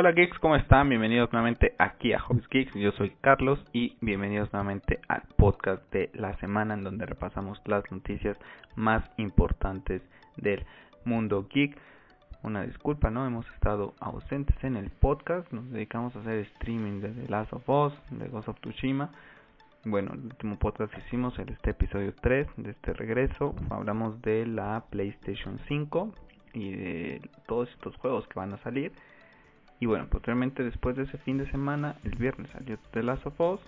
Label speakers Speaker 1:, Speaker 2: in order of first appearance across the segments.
Speaker 1: Hola geeks, ¿cómo están? Bienvenidos nuevamente aquí a Hobbies Geeks. Yo soy Carlos y bienvenidos nuevamente al podcast de la semana en donde repasamos las noticias más importantes del mundo geek. Una disculpa, ¿no? Hemos estado ausentes en el podcast. Nos dedicamos a hacer streaming de The Last of Us, de Ghost of Tsushima. Bueno, el último podcast hicimos, en este episodio 3 de este regreso, hablamos de la PlayStation 5 y de todos estos juegos que van a salir. Y bueno, posteriormente después de ese fin de semana, el viernes salió The Last of Us.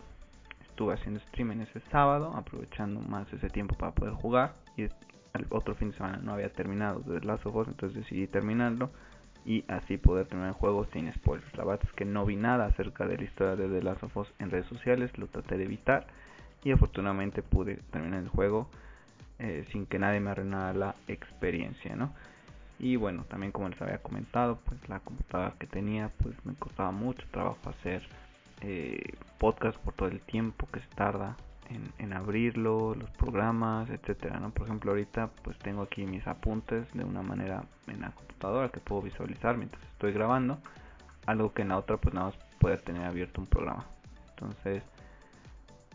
Speaker 1: Estuve haciendo streaming ese sábado, aprovechando más ese tiempo para poder jugar. Y el otro fin de semana no había terminado The Last of Us, entonces decidí terminarlo y así poder terminar el juego sin spoilers. La verdad es que no vi nada acerca de la historia de The Last of Us en redes sociales, lo traté de evitar y afortunadamente pude terminar el juego eh, sin que nadie me arruinara la experiencia, ¿no? Y bueno, también como les había comentado, pues la computadora que tenía, pues me costaba mucho trabajo hacer eh, podcast por todo el tiempo que se tarda en, abrirlo, los programas, etcétera, ¿no? Por ejemplo, ahorita pues tengo aquí mis apuntes de una manera en la computadora que puedo visualizar mientras estoy grabando, algo que en la otra pues nada más puede tener abierto un programa. Entonces,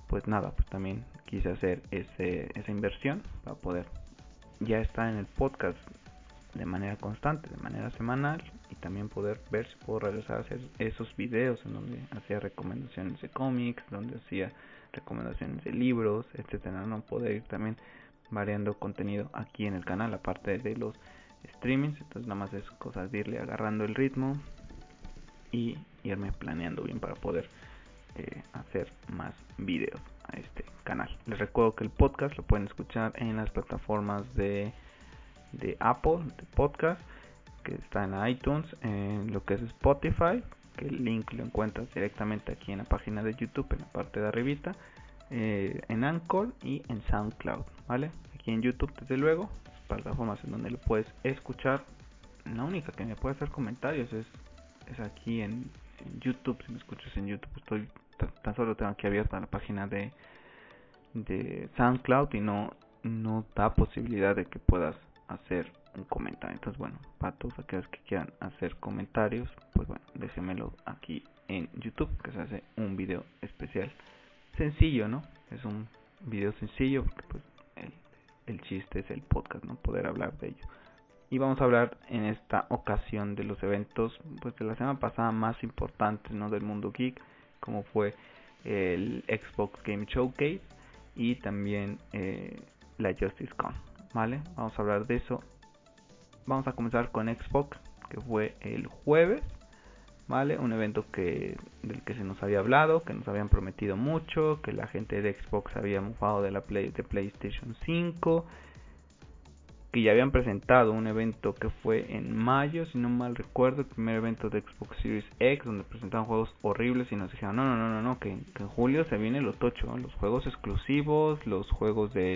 Speaker 1: pues nada, pues también quise hacer ese, esa inversión para poder ya estar en el podcast de manera constante, de manera semanal y también poder ver si puedo regresar a hacer esos videos en donde hacía recomendaciones de cómics, donde hacía recomendaciones de libros, etcétera, no poder ir también variando contenido aquí en el canal aparte de los streamings, entonces nada más es cosas de irle agarrando el ritmo y irme planeando bien para poder eh, hacer más videos a este canal. Les recuerdo que el podcast lo pueden escuchar en las plataformas de de Apple, de podcast, que está en iTunes, en lo que es Spotify, que el link lo encuentras directamente aquí en la página de YouTube, en la parte de arribita, eh, en Anchor y en SoundCloud, ¿vale? Aquí en YouTube, desde luego, plataformas en donde lo puedes escuchar. La única que me puede hacer comentarios es, es aquí en, YouTube, si me escuchas en YouTube, estoy tan, solo tengo aquí abierta la página de, de SoundCloud y no, no da posibilidad de que puedas hacer un comentario. Entonces, bueno, para todos aquellos que quieran hacer comentarios, pues bueno, déjenmelo aquí en YouTube, que se hace un video especial. Sencillo, ¿no? Es un video sencillo, porque pues el, el chiste es el podcast, ¿no? Poder hablar de ello. Y vamos a hablar en esta ocasión de los eventos, pues de la semana pasada más importantes, ¿no? Del mundo geek, como fue el Xbox Game Showcase y también eh, la Justice Con. ¿Vale? Vamos a hablar de eso. Vamos a comenzar con Xbox, que fue el jueves, ¿vale? Un evento que del que se nos había hablado, que nos habían prometido mucho, que la gente de Xbox había mufado de la Play de PlayStation 5 que ya habían presentado un evento que fue en mayo, si no mal recuerdo, el primer evento de Xbox Series X, donde presentaban juegos horribles y nos dijeron, no, no, no, no, no que, en julio se viene lo tocho, los juegos exclusivos, los juegos de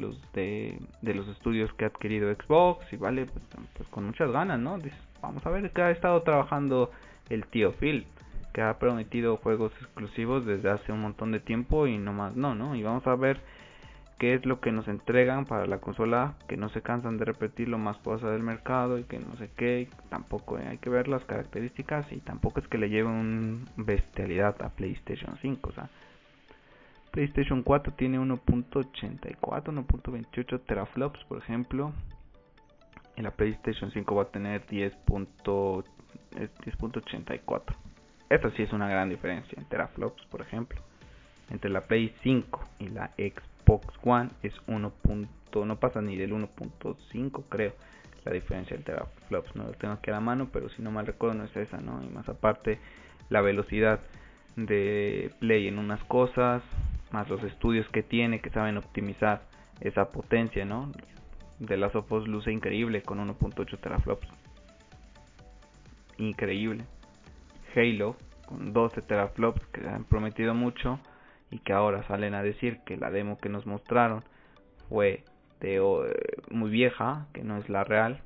Speaker 1: los de, los estudios que ha adquirido Xbox, y vale, pues, pues con muchas ganas, ¿no? Vamos a ver qué ha estado trabajando el tío Phil, que ha prometido juegos exclusivos desde hace un montón de tiempo y no más no, ¿no? Y vamos a ver qué es lo que nos entregan para la consola, que no se cansan de repetir lo más poderoso del mercado y que no sé qué, tampoco hay que ver las características y tampoco es que le lleven un bestialidad a PlayStation 5, o sea, PlayStation 4 tiene 1.84, 1.28 teraflops, por ejemplo, y la PlayStation 5 va a tener 10.84. Esta sí es una gran diferencia en teraflops, por ejemplo, entre la Play 5 y la Xbox One es 1. no pasa ni del 1.5 creo la diferencia del teraflops no lo tengo aquí a la mano pero si no mal recuerdo no es esa no y más aparte la velocidad de play en unas cosas más los estudios que tiene que saben optimizar esa potencia no de las Us luce increíble con 1.8 teraflops. Increíble. Halo con 12 teraflops que han prometido mucho y que ahora salen a decir que la demo que nos mostraron fue de eh, muy vieja, que no es la real,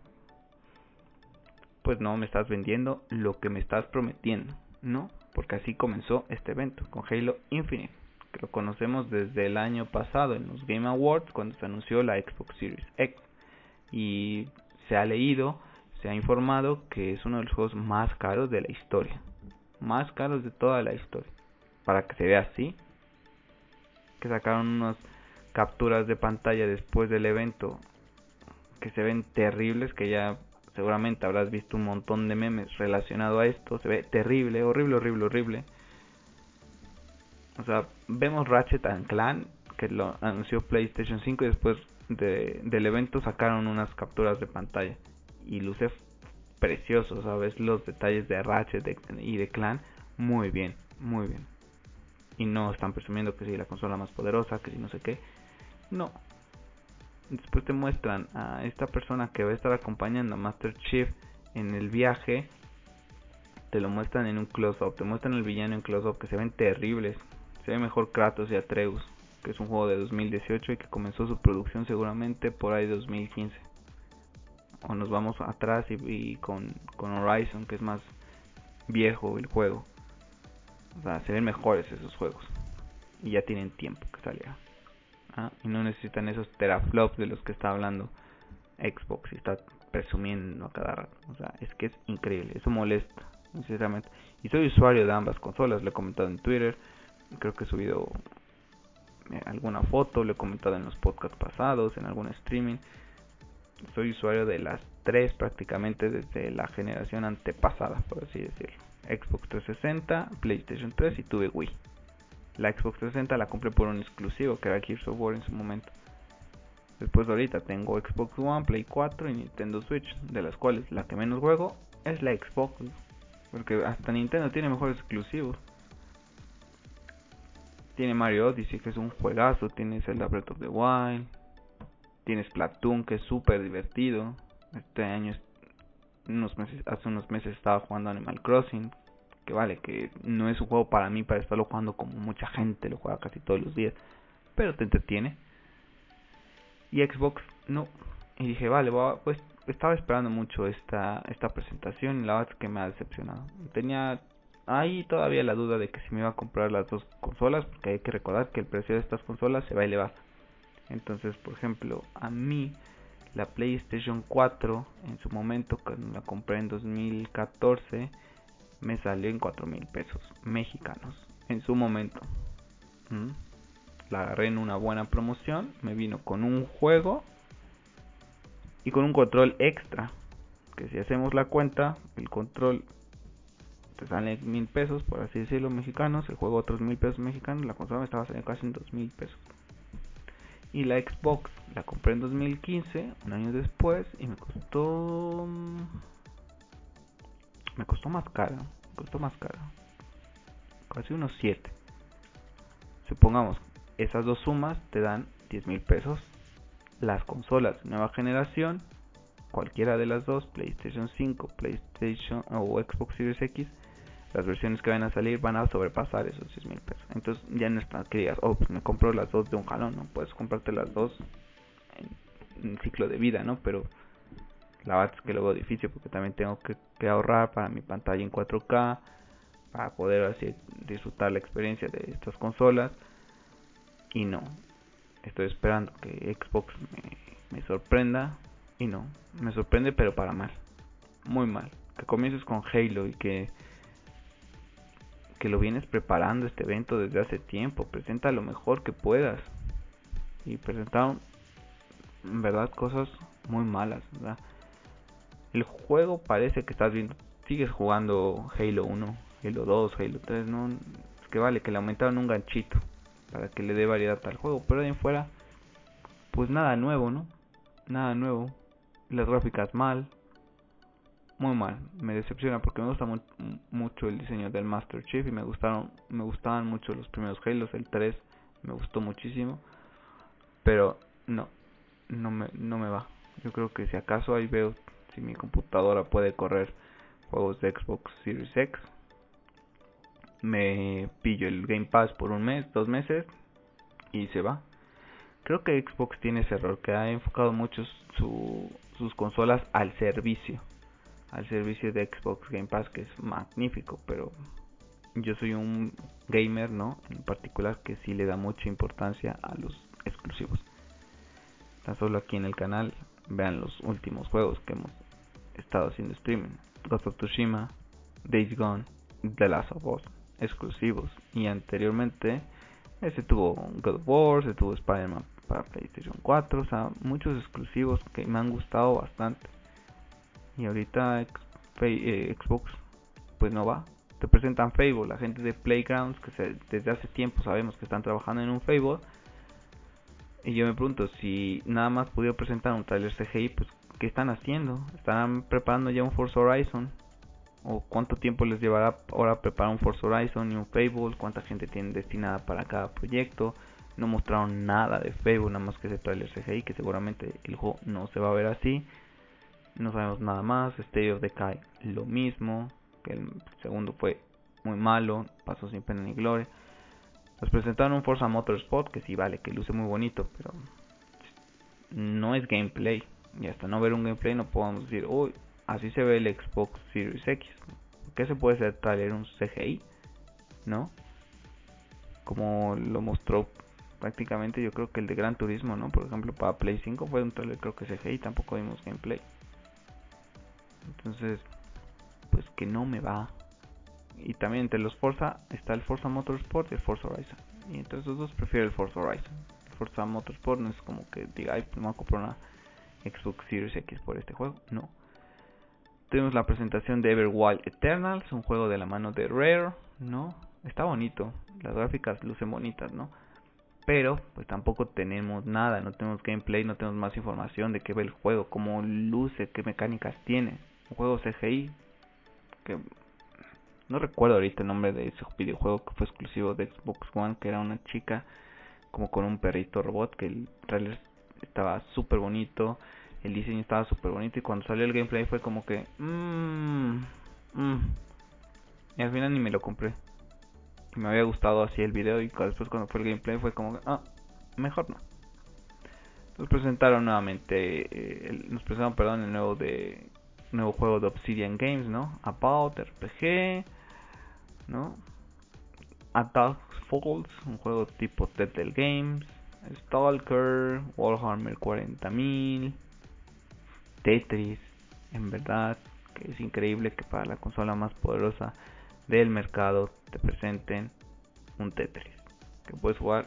Speaker 1: pues no me estás vendiendo lo que me estás prometiendo, ¿no? Porque así comenzó este evento con Halo Infinite, que lo conocemos desde el año pasado en los Game Awards cuando se anunció la Xbox Series X y se ha leído, se ha informado que es uno de los juegos más caros de la historia. Más caros de toda la historia. Para que se vea así. Que sacaron unas capturas de pantalla después del evento. Que se ven terribles. Que ya seguramente habrás visto un montón de memes relacionado a esto. Se ve terrible, horrible, horrible, horrible. O sea, vemos Ratchet and Clan. Que lo anunció PlayStation 5 y después de, del evento sacaron unas capturas de pantalla y luce precioso, ¿sabes? Los detalles de Ratchet y de Clan, muy bien, muy bien. Y no están presumiendo que si la consola más poderosa, que si no sé qué. No. Después te muestran a esta persona que va a estar acompañando a Master Chief en el viaje. Te lo muestran en un close-up. Te muestran el villano en close-up que se ven terribles. Se ve mejor Kratos y Atreus que es un juego de 2018 y que comenzó su producción seguramente por ahí 2015. O nos vamos atrás y, con, con Horizon, que es más viejo el juego. O sea, se ven mejores esos juegos. Y ya tienen tiempo que salieron. ¿ah? Y no necesitan esos teraflops de los que está hablando Xbox y está presumiendo a cada rato. O sea, es que es increíble. Eso molesta, sinceramente. Y soy usuario de ambas consolas. Lo he comentado en Twitter. Creo que he subido eh, alguna foto, lo he comentado en los podcasts pasados, en algún streaming. Soy usuario de las tres prácticamente desde la generación antepasada, por así decirlo. Xbox 360, PlayStation 3 y tuve Wii. La Xbox 360 la compré por un exclusivo que era Gears of War en su momento. Después ahorita tengo Xbox One, Play 4 y Nintendo Switch, de las cuales la que menos juego es la Xbox. Porque hasta Nintendo tiene mejores exclusivos. Tiene Mario Odyssey, que es un juegazo. Tiene Zelda Breath of the Wild. Tienes Splatoon, que es súper divertido. Este año, unos meses, hace unos meses estaba jugando Animal Crossing. Que vale, que no es un juego para mí para estarlo jugando como mucha gente lo juega casi todos los días. Pero te entretiene. Y Xbox no. Y dije, vale, pues estaba esperando mucho esta, esta presentación y la verdad es que me ha decepcionado. Tenía hay todavía la duda de que si me iba a comprar las dos consolas, porque hay que recordar que el precio de estas consolas se va a elevar. Entonces, por ejemplo, a mí la PlayStation 4 en su momento, cuando la compré en 2014, me salió en 4 mil pesos mexicanos. En su momento. ¿Mm? La agarré en una buena promoción, me vino con un juego y con un control extra. Que si hacemos la cuenta, el control te salen mil pesos, por así decirlo, mexicanos, el juego otros mil pesos mexicanos, la consola me estaba saliendo casi en dos mil pesos. Y la Xbox la compré en 2015, un año después, y me costó... Me costó más cara, me costó más cara. Casi unos 7. Supongamos, esas dos sumas te dan 10 mil pesos. Las consolas nueva generación, cualquiera de las dos, PlayStation 5, PlayStation o Xbox Series X, las versiones que van a salir van a sobrepasar esos 6 mil pesos. Entonces ya no está que digas, oh, pues me compro las dos de un jalón, ¿no? Puedes comprarte las dos en un ciclo de vida, ¿no? Pero la verdad es que veo difícil porque también tengo que, que ahorrar para mi pantalla en 4K, para poder así disfrutar la experiencia de estas consolas. Y no, estoy esperando que Xbox me, me sorprenda. Y no, me sorprende pero para mal, muy mal. Que comiences con Halo y que que lo vienes preparando este evento desde hace tiempo. Presenta lo mejor que puedas. Y presentaron, en verdad, cosas muy malas. El juego parece que estás viendo, sigues jugando Halo 1, Halo 2, Halo 3. No, es que vale, que le aumentaron un ganchito para que le dé variedad al juego. Pero de en fuera, pues nada nuevo, ¿no? Nada nuevo. Las gráficas mal, muy mal, me decepciona porque me gusta mucho el diseño del Master Chief y me gustaron me gustaban mucho los primeros Halo, el 3 me gustó muchísimo, pero no no me no me va. Yo creo que si acaso ahí veo si mi computadora puede correr juegos de Xbox Series X, me pillo el Game Pass por un mes, dos meses y se va. Creo que Xbox tiene ese error que ha enfocado mucho su, sus consolas al servicio al servicio de Xbox Game Pass que es magnífico, pero yo soy un gamer, ¿no? En particular que sí le da mucha importancia a los exclusivos. Tan solo aquí en el canal vean los últimos juegos que hemos estado haciendo streaming. Ghost of Tsushima, Days Gone, The Last of Us, exclusivos. Y anteriormente, ese tuvo God of War, se tuvo Spider-Man para PlayStation 4, o sea, muchos exclusivos que me han gustado bastante. Y ahorita eh, Xbox, pues no va. Te presentan Fable, la gente de Playgrounds, que desde hace tiempo sabemos que están trabajando en un Fable. Y yo me pregunto, si nada más pudieron presentar un trailer CGI, pues ¿qué están haciendo? ¿Estarán preparando ya un Forza Horizon? ¿O cuánto tiempo les llevará ahora preparar un Forza Horizon y un Fable? ¿Cuánta gente tienen destinada para cada proyecto? No mostraron nada de Fable, nada más que ese trailer CGI, que seguramente el juego no se va a ver así. No sabemos nada más. State of Decay, lo mismo. Que el segundo fue muy malo, pasó sin pena ni gloria. Nos presentaron un Forza Motorsport que sí vale, que luce muy bonito, pero no es gameplay. Y hasta no ver un gameplay no podemos decir, uy, así se ve el Xbox Series X. ¿Qué se puede hacer traer un CGI? ¿No? Como lo mostró prácticamente yo creo que el de Gran Turismo, ¿no? Por ejemplo, para Play 5 fue un trailer creo que CGI, tampoco vimos gameplay. Entonces, pues que no me va. Y también entre los Forza está el Forza Motorsport y el Forza Horizon. Y entre esos dos prefiero el Forza Horizon. El Forza Motorsport no es como que diga, ay, pues me voy a comprar una Xbox Series X por este juego. No. Tenemos la presentación de Everwild Eternals, un juego de la mano de Rare, ¿no? Está bonito, las gráficas lucen bonitas, ¿no? Pero pues tampoco tenemos nada, no tenemos gameplay, no tenemos más información de qué ve el juego, cómo luce, qué mecánicas tiene. Un juego CGI que no recuerdo ahorita el nombre de ese videojuego que fue exclusivo de Xbox One, que era una chica como con un perrito robot, que el trailer estaba súper bonito, el diseño estaba súper bonito y cuando salió el gameplay fue como que... Mmm, y al final ni me lo compré. Me había gustado así el video y después cuando fue el gameplay fue como. Ah, mejor no. Nos presentaron nuevamente, eh, nos presentaron, perdón, el nuevo de nuevo juego de Obsidian Games, ¿no? About RPG, ¿no? Attack Falls, un juego tipo Telltale Games, Stalker, Warhammer 40.000, Tetris, en verdad que es increíble que para la consola más poderosa del mercado te presenten un Tetris que puedes jugar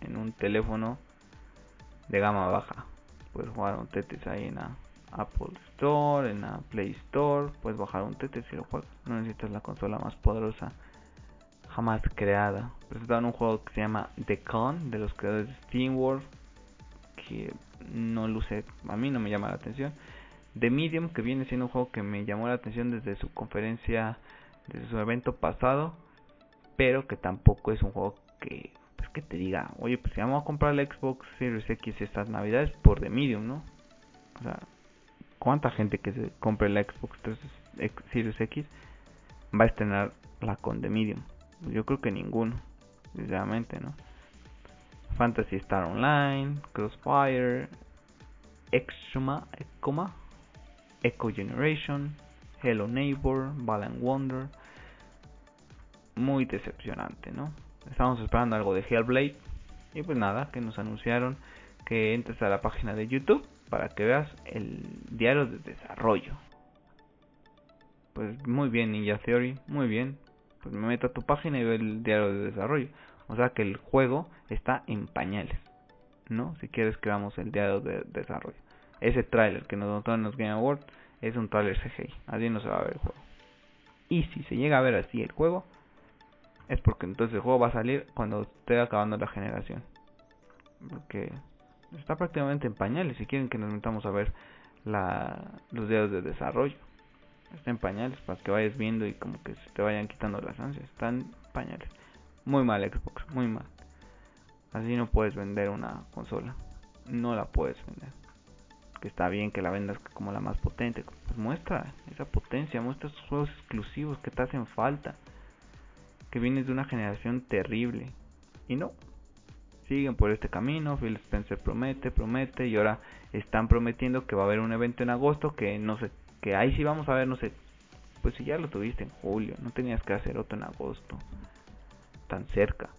Speaker 1: en un teléfono de gama baja. Puedes jugar un Tetris ahí en la Apple Store, en la Play Store, puedes bajar un Tetris y lo juegas. No necesitas la consola más poderosa jamás creada. Presentaron un juego que se llama The Con, de los creadores de SteamWorld, que no luce, a mí no me llama la atención. The Medium, que viene siendo un juego que me llamó la atención desde su conferencia, desde su evento pasado, pero que tampoco es un juego que, pues que te diga, oye, pues si vamos a comprar el Xbox Series X estas navidades por The Medium, ¿no? O sea, ¿cuánta gente que se compre la Xbox Series X va a estrenar la con The Medium? Yo creo que ninguno, sinceramente, ¿no? Fantasy Star Online, Crossfire, Exuma, Ecoma, Echo Generation, Hello Neighbor, Balan Wonder. Muy decepcionante, ¿no? Estamos esperando algo de Hellblade. Y pues nada, que nos anunciaron que entres a la página de YouTube para que veas el diario de desarrollo. Pues muy bien, Ninja Theory, muy bien pues me meto a tu página y veo el diario de desarrollo. O sea que el juego está en pañales, ¿no? Si quieres que veamos el diario de desarrollo. Ese tráiler que nos mostraron en los Game Awards es un tráiler CGI, así no se va a ver el juego. Y si se llega a ver así el juego, es porque entonces el juego va a salir cuando esté acabando la generación. Está prácticamente en pañales si quieren que nos metamos a ver la, los diarios de desarrollo. Está en pañales para que vayas viendo y como que se te vayan quitando las ansias. Están pañales. Muy mal Xbox, muy mal. Así no puedes vender una consola. No la puedes vender. Que está bien que la vendas como la más potente. Pues muestra esa potencia, muestra esos juegos exclusivos que te hacen falta. Que vienes de una generación terrible. Y no. Siguen por este camino. Phil Spencer promete, promete. Y ahora están prometiendo que va a haber un evento en agosto que no se que ahí sí vamos a ver, no sé, pues si ya lo tuviste en julio, no tenías que hacer otro en agosto, tan cerca.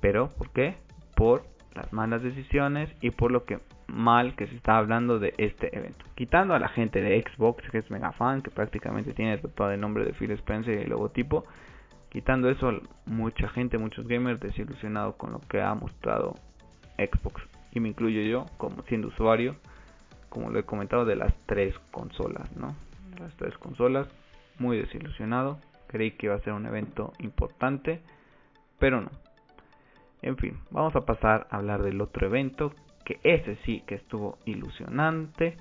Speaker 1: Pero, ¿por qué? Por las malas decisiones y por lo que mal que se está hablando de este evento. Quitando a la gente de Xbox, que es mega fan, que prácticamente tiene todo el nombre de Phil Spencer y el logotipo. Quitando eso, mucha gente, muchos gamers desilusionados con lo que ha mostrado Xbox. Y me incluyo yo, como siendo usuario, como lo he comentado, de las tres consolas, ¿no? De las tres consolas, muy desilusionado. Creí que iba a ser un evento importante, pero no. En fin, vamos a pasar a hablar del otro evento, que ese sí que estuvo ilusionante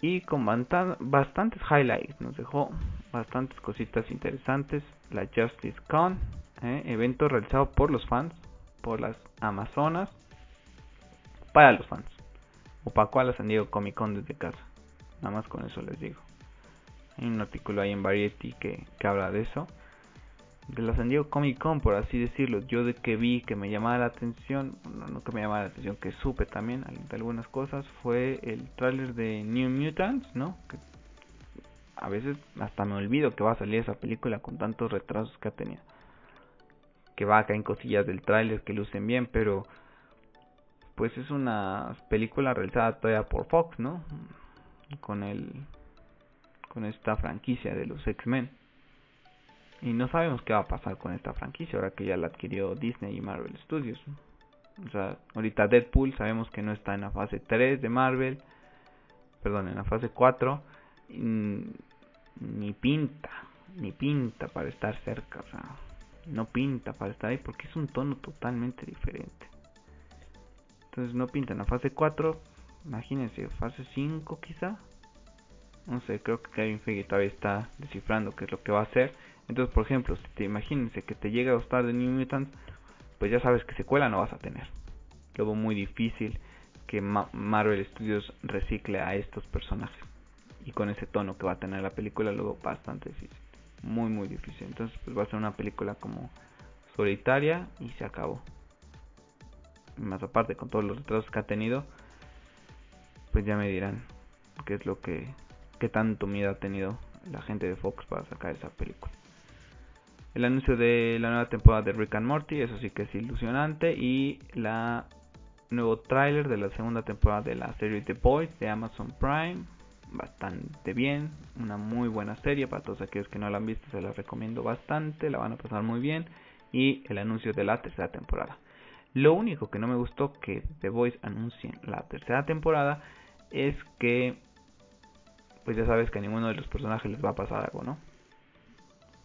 Speaker 1: y con bastantes highlights. Nos dejó bastantes cositas interesantes. La Justice Con, eh, evento realizado por los fans, por las Amazonas, para los fans. O para cual San Diego Comic Con desde casa. Nada más con eso les digo. Hay un artículo ahí en Variety que, habla de eso de la San Diego Comic Con, por así decirlo. Yo de que vi que me llamaba la atención, no, que me llamaba la atención, que supe también de algunas cosas, fue el tráiler de New Mutants, ¿no? Que a veces hasta me olvido que va a salir esa película con tantos retrasos que ha tenido. Que va a caer en cosillas del tráiler que lucen bien, pero pues es una película realizada todavía por Fox, ¿no? Con el con esta franquicia de los X-Men. Y no sabemos qué va a pasar con esta franquicia ahora que ya la adquirió Disney y Marvel Studios. O sea, ahorita Deadpool sabemos que no está en la fase 3 de Marvel. Perdón, en la fase 4. Pinta, ni pinta para estar cerca. O sea, no pinta para estar ahí porque es un tono totalmente diferente. Entonces no pinta en la fase 4. Imagínense, fase 5 quizá. No sé, creo que Kevin Feige todavía está descifrando qué es lo que va a hacer entonces, por ejemplo, si te imagínense que te llega a gustar de New Mutants, pues ya sabes que secuela no vas a tener. Luego muy difícil que Marvel Studios recicle a estos personajes. Y con ese tono que va a tener la película, luego bastante difícil. Muy, muy difícil. Entonces, pues va a ser una película como solitaria y se acabó. Más aparte, con todos los retrasos que ha tenido, pues ya me dirán qué es lo que, qué tanto miedo ha tenido la gente de Fox para sacar esa película el anuncio de la nueva temporada de Rick and Morty, eso sí que es ilusionante, y la nuevo tráiler de la segunda temporada de la serie The Boys de Amazon Prime, bastante bien, una muy buena serie para todos aquellos que no la han visto, se la recomiendo bastante, la van a pasar muy bien, y el anuncio de la tercera temporada. Lo único que no me gustó que The Boys anuncien la tercera temporada es que pues ya sabes que a ninguno de los personajes les va a pasar algo, ¿no?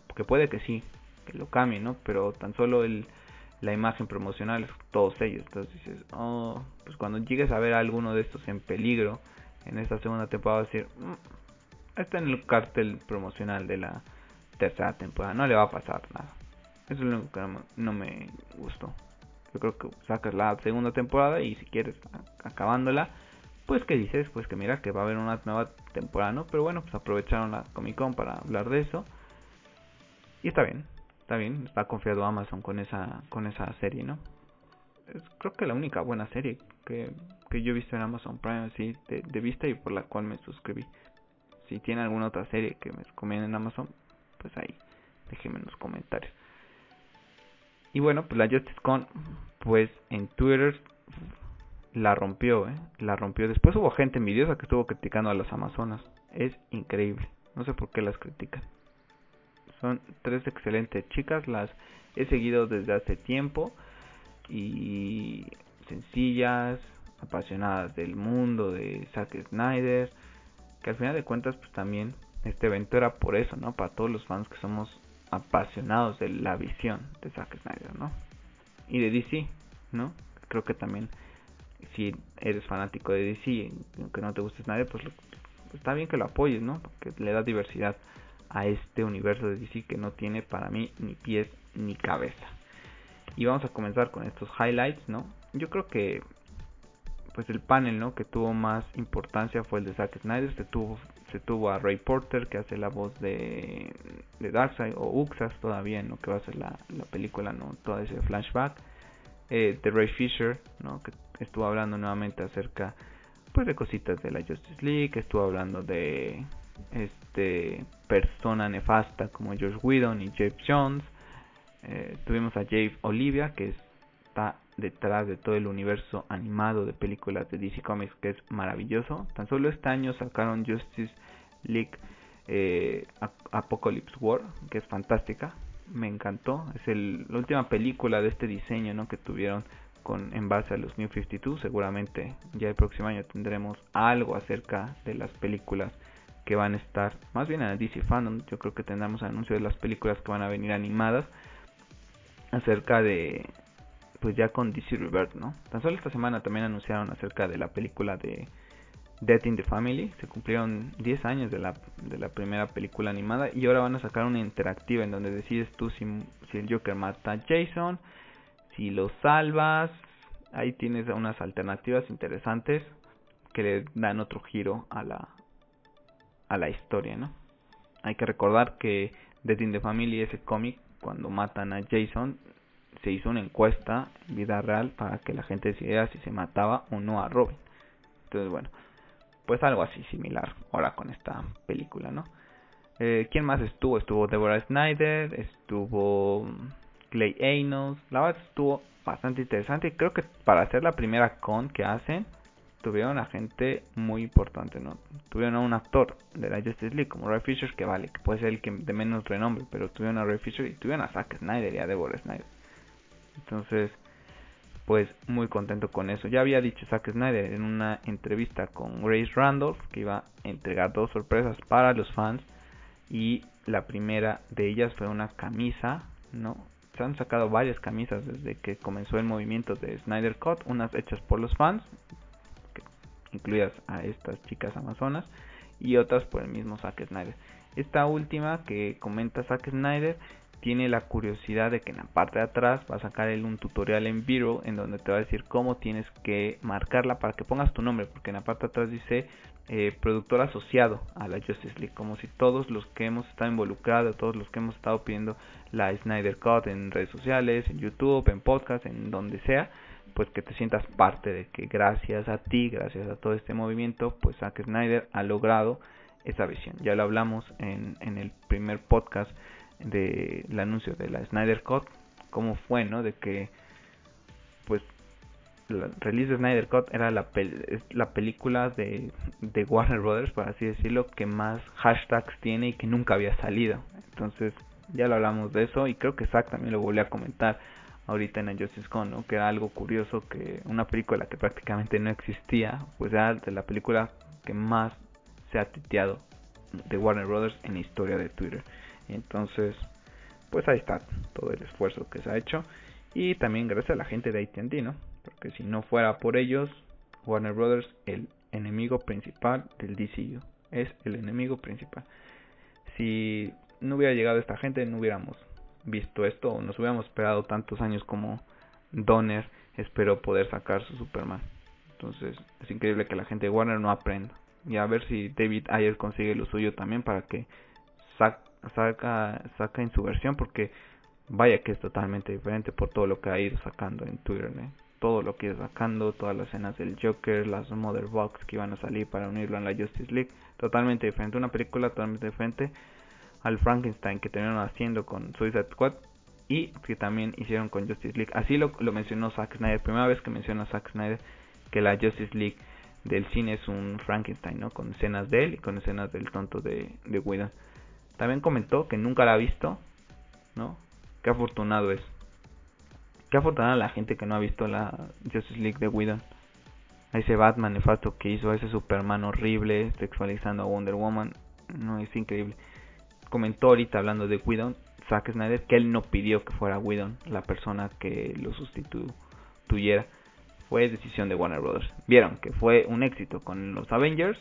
Speaker 1: Porque puede que sí, que lo cambie, ¿no? Pero tan solo la imagen promocional es todos ellos. Entonces dices, oh, pues cuando llegues a ver a alguno de estos en peligro en esta segunda temporada, decir, mm, está en el cartel promocional de la tercera temporada, no le va a pasar nada. Eso es lo único que no me gustó. Yo creo que sacas la segunda temporada y si quieres acabándola, pues que dices, pues que mira que va a haber una nueva temporada, ¿no? Pero bueno, pues aprovecharon la Comic Con para hablar de eso. Y está bien, está bien, está confiado Amazon con esa con esa serie, ¿no? Es, creo que la única buena serie que, que yo he visto en Amazon Prime, sí, de, vista y por la cual me suscribí. Si tiene alguna otra serie que me recomienden en Amazon, pues ahí, déjenme en los comentarios. Y bueno, pues la Justice Con, pues en Twitter la rompió, ¿eh? La rompió. Después hubo gente envidiosa que estuvo criticando a las Amazonas. Es increíble. No sé por qué las critican. Son tres excelentes chicas, las he seguido desde hace tiempo y sencillas, apasionadas del mundo de Zack Snyder, que al final de cuentas pues también este evento era por eso, ¿no? Para todos los fans que somos apasionados de la visión de Zack Snyder, ¿no? Y de DC, ¿no? Creo que también si eres fanático de DC, aunque no te guste Snyder, pues está bien que lo apoyes, ¿no? Porque le da diversidad a este universo de DC que no tiene para mí ni pies ni cabeza. Y vamos a comenzar con estos highlights, ¿no? Yo creo que pues el panel, ¿no? que tuvo más importancia fue el de Zack Snyder, se tuvo se tuvo a Ray Porter que hace la voz de, de Darkseid o Uxas todavía, ¿no? que va a ser la, la película, ¿no? todo ese flashback. Eh, de Ray Fisher, ¿no? que estuvo hablando nuevamente acerca pues de cositas de la Justice League, estuvo hablando de este persona nefasta como George Whedon y Jeff Jones. Eh, tuvimos a Jave Olivia que está detrás de todo el universo animado de películas de DC Comics que es maravilloso. Tan solo este año sacaron Justice League eh, Apocalypse War, que es fantástica, me encantó. Es el, la última película de este diseño ¿no? que tuvieron con en base a los New 52. Seguramente ya el próximo año tendremos algo acerca de las películas que van a estar, más bien en DC Fandom. Yo creo que tendremos anuncio de las películas que van a venir animadas acerca de, pues ya con DC Rebirth, ¿no? Tan solo esta semana también anunciaron acerca de la película de Death in the Family. Se cumplieron 10 años de la, de la primera película animada y ahora van a sacar una interactiva en donde decides tú si, si el Joker mata a Jason, si lo salvas. Ahí tienes unas alternativas interesantes que le dan otro giro a la, a la historia, ¿no? Hay que recordar que Death in the Family, ese cómic, cuando matan a Jason, se hizo una encuesta en vida real para que la gente decidiera si se mataba o no a Robin. Entonces, bueno, pues algo así similar ahora con esta película, ¿no? Eh, ¿Quién más estuvo? Estuvo Deborah Snyder, estuvo Clay Anos, la verdad estuvo bastante interesante creo que para hacer la primera con que hacen tuvieron a gente muy importante, ¿no? Tuvieron a un actor de la Justice League como Ray Fisher que vale, que puede ser el que de menos renombre, pero tuvieron a Ray Fisher y tuvieron a Zack Snyder y a Deborah Snyder. Entonces, pues muy contento con eso. Ya había dicho Zack Snyder en una entrevista con Grace Randolph que iba a entregar dos sorpresas para los fans y la primera de ellas fue una camisa, ¿no? Se han sacado varias camisas desde que comenzó el movimiento de Snyder Cut, unas hechas por los fans, incluidas a estas chicas amazonas, y otras por el mismo Zack Snyder. Esta última que comenta Zack Snyder tiene la curiosidad de que en la parte de atrás va a sacar él un tutorial en Vero en donde te va a decir cómo tienes que marcarla para que pongas tu nombre, porque en la parte de atrás dice eh, productor asociado a la Justice League, como si todos los que hemos estado involucrados, todos los que hemos estado pidiendo la Snyder Cut en redes sociales, en YouTube, en podcast, en donde sea, pues que te sientas parte de que gracias a ti, gracias a todo este movimiento, pues Zack Snyder ha logrado esa visión. Ya lo hablamos en, en el primer podcast del anuncio de la Snyder Cut, cómo fue, ¿no? De que, pues, la release de Snyder Cut era la, la película de, de Warner Brothers, por así decirlo, que más hashtags tiene y que nunca había salido. Entonces, ya lo hablamos de eso y creo que Zack también lo volvió a comentar ahorita en el Justice Con, ¿no? Que era algo curioso que una película que prácticamente no existía, pues era de la película que más se ha titeado de Warner Brothers en la historia de Twitter. Entonces, pues ahí está todo el esfuerzo que se ha hecho. Y también gracias a la gente de ATT, ¿no? Porque si no fuera por ellos, Warner Brothers, el enemigo principal del DCU. Es el enemigo principal. Si no hubiera llegado esta gente, no hubiéramos visto esto. O nos hubiéramos esperado tantos años como Donner esperó poder sacar su Superman. Entonces es increíble que la gente de Warner no aprenda. Y a ver si David Ayer consigue lo suyo también para que saque saca, saca en su versión porque vaya que es totalmente diferente por todo lo que ha ido sacando en Twitter, todo lo que ido sacando, todas las escenas del Joker, las Mother Box que iban a salir para unirlo en la Justice League, totalmente diferente, una película totalmente diferente al Frankenstein que terminaron haciendo con Suicide Squad y que también hicieron con Justice League. Así lo, lo mencionó Zack Snyder, primera vez que menciona Zack Snyder que la Justice League del cine es un Frankenstein, ¿no? Con escenas de él y con escenas del tonto de, de Whedon. También comentó que nunca la ha visto, ¿no? Qué afortunado es. Qué afortunada la gente que no ha visto la Justice League de Whedon. A ese Batman nefasto que hizo, a ese Superman horrible, sexualizando a Wonder Woman. No, es increíble. Comentó ahorita hablando de Whedon, Zack Snyder, que él no pidió que fuera Whedon la persona que lo sustituyera. Fue decisión de Warner Brothers. Vieron que fue un éxito con los Avengers.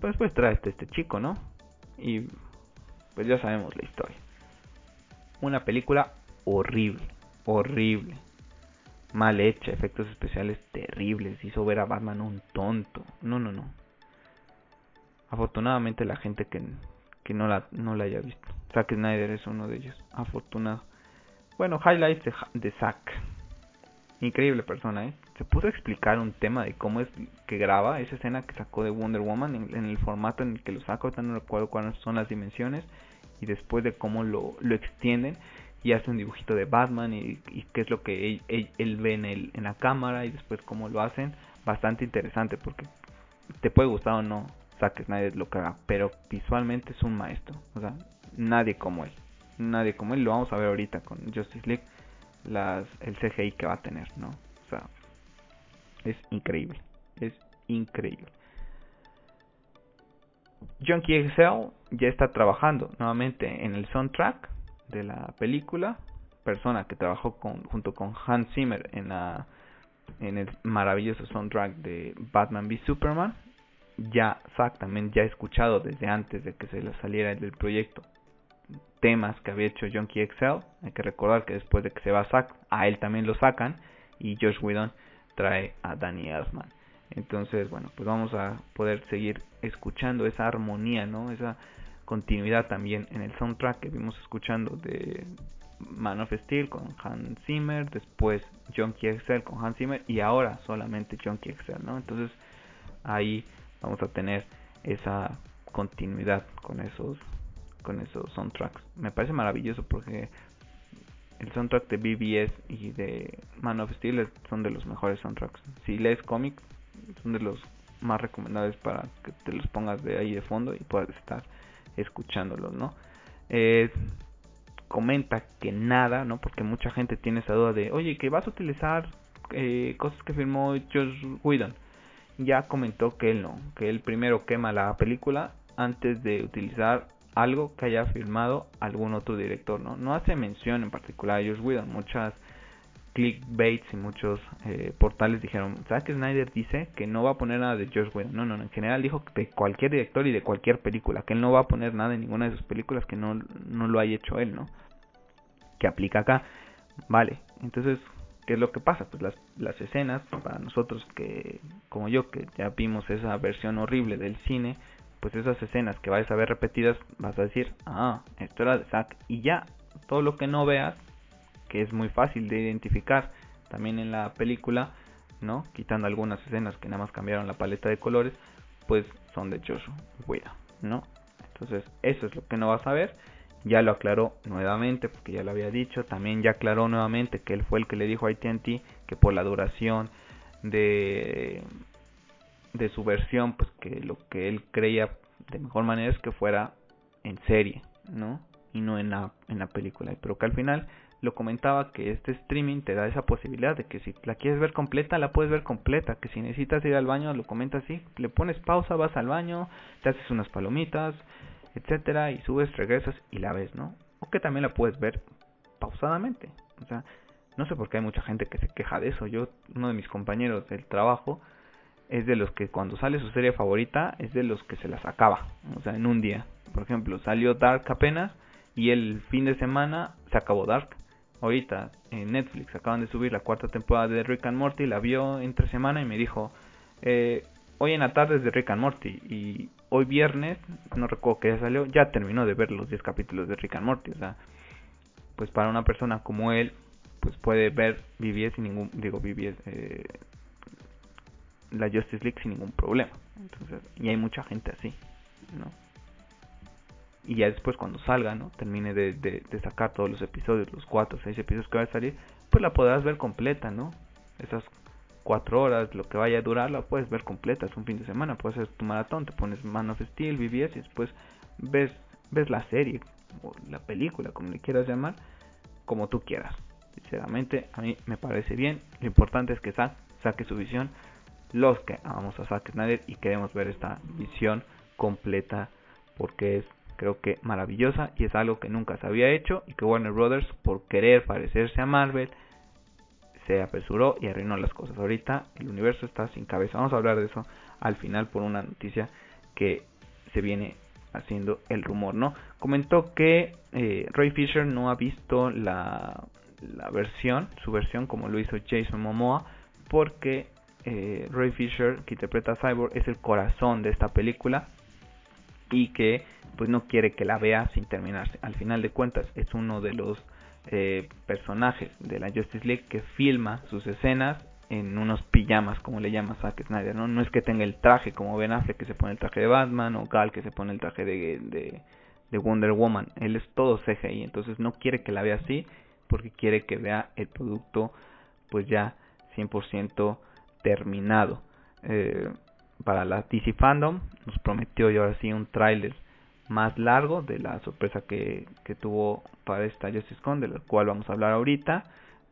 Speaker 1: Pues, pues trae este, este chico, ¿no? Y pues ya sabemos la historia. Una película horrible, horrible. Mal hecha, efectos especiales terribles. Hizo ver a Batman un tonto. No, no, no. Afortunadamente la gente que, que no, la, no la haya visto. Zack Snyder es uno de ellos. Afortunado. Bueno, highlights de, de Zack. Increíble persona, ¿eh? Se puso a explicar un tema de cómo es que graba esa escena que sacó de Wonder Woman en, el formato en el que lo sacó, no recuerdo cuáles son las dimensiones y después de cómo lo, lo extienden, y hace un dibujito de Batman y, qué es lo que él, ve en, el, en la cámara y después cómo lo hacen. Bastante interesante porque te puede gustar o no Zack Snyder lo que haga, pero visualmente es un maestro. O sea, nadie como él. Nadie como él. Lo vamos a ver ahorita con Justice League. Las, el CGI que va a tener, ¿no? O sea, es increíble. Es increíble. Junkie Excel ya está trabajando nuevamente en el soundtrack de la película. Persona que trabajó junto con Hans Zimmer en, la, en el maravilloso soundtrack de Batman v Superman. Ya también ya ha escuchado desde antes de que se le saliera del proyecto temas que había hecho Junkie Excel. Hay que recordar que después de que se va Zack, a él también lo sacan y Josh Whedon trae a Danny Elfman. Entonces, bueno, pues vamos a poder seguir escuchando esa armonía, ¿no? Esa continuidad también en el soundtrack que vimos escuchando de Man of Steel con Hans Zimmer, después Junkie Excel con Hans Zimmer y ahora solamente Junkie Excel, ¿no? Entonces ahí vamos a tener esa continuidad con esos con esos soundtracks. Me parece maravilloso porque el soundtrack de BBS y de Man of Steel son de los mejores soundtracks. Si lees cómics, son de los más recomendables para que te los pongas de ahí de fondo y puedas estar escuchándolos, ¿no? Eh, comenta que nada, ¿no? Porque mucha gente tiene esa duda de, oye, que vas a utilizar eh, cosas que firmó Josh Whedon. Ya comentó que él no, que él primero quema la película antes de utilizar algo que haya firmado algún otro director, ¿no? No hace mención en particular a Josh Whedon, muchas clickbaits y muchos eh, portales dijeron, ¿sabes que Snyder dice que no va a poner nada de Josh Whedon? No, no, en general dijo de cualquier director y de cualquier película, que él no va a poner nada en ninguna de sus películas que no, no lo haya hecho él, ¿no? Que aplica acá. Vale, entonces, ¿qué es lo que pasa? Pues las, las escenas, para nosotros que, como yo, que ya vimos esa versión horrible del cine, pues esas escenas que vais a ver repetidas, vas a decir, ah, esto era de Zack, y ya, todo lo que no veas, que es muy fácil de identificar también en la película, ¿no? Quitando algunas escenas que nada más cambiaron la paleta de colores, pues son de Joshua Whedon, ¿no? Entonces, eso es lo que no vas a ver. Ya lo aclaró nuevamente, porque ya lo había dicho. También ya aclaró nuevamente que él fue el que le dijo a AT&T que por la duración de de su versión, pues que lo que él creía de mejor manera es que fuera en serie, ¿no? Y no en la, en la película. Pero que al final lo comentaba que este streaming te da esa posibilidad de que si la quieres ver completa, la puedes ver completa, que si necesitas ir al baño, lo comentas así, le pones pausa, vas al baño, te haces unas palomitas, etcétera, y subes, regresas y la ves, ¿no? O que también la puedes ver pausadamente. O sea, no sé por qué hay mucha gente que se queja de eso. Yo, uno de mis compañeros del trabajo, es de los que cuando sale su serie favorita, es de los que se las acaba. O sea, en un día. Por ejemplo, salió Dark apenas y el fin de semana se acabó Dark ahorita en Netflix acaban de subir la cuarta temporada de Rick and Morty, la vio entre semana y me dijo, eh, hoy en la tarde es de Rick and Morty y hoy viernes, no recuerdo que ya salió, ya terminó de ver los 10 capítulos de Rick and Morty, o sea, pues para una persona como él, pues puede ver vivir sin ningún, digo vivir eh, la Justice League sin ningún problema, entonces, y hay mucha gente así, ¿no? y ya después cuando salga, ¿no? Termine de, de, sacar todos los episodios, los cuatro o seis episodios que va a salir, pues la podrás ver completa, ¿no? Esas cuatro horas, lo que vaya a durar, la puedes ver completa, es un fin de semana, puedes hacer tu maratón, te pones Man of Steel, BBS y después ves, ves la serie o la película, como le quieras llamar, como tú quieras. Sinceramente, a mí me parece bien, lo importante es que saque su visión, los que amamos a Zack Snyder y queremos ver esta visión completa porque es creo que maravillosa y es algo que nunca se había hecho y que Warner Brothers por querer parecerse a Marvel se apresuró y arruinó las cosas. Ahorita el universo está sin cabeza. Vamos a hablar de eso al final por una noticia que se viene haciendo el rumor, ¿no? Comentó que eh, Ray Fisher no ha visto la, la versión, su versión como lo hizo Jason Momoa, porque eh, Ray Fisher, que interpreta a Cyborg, es el corazón de esta película y que pues no quiere que la vea sin terminarse. Al final de cuentas es uno de los eh, personajes de la Justice League que filma sus escenas en unos pijamas como le llama Zack Snyder, ¿no? No es que tenga el traje como Ben Affleck que se pone el traje de Batman o Gal que se pone el traje de, de Wonder Woman. Él es todo CGI, entonces no quiere que la vea así porque quiere que vea el producto pues ya 100% terminado. Eh, para la DC Fandom nos prometió y ahora sí un tráiler más largo de la sorpresa que, que tuvo para esta Justice Con, de la cual vamos a hablar ahorita,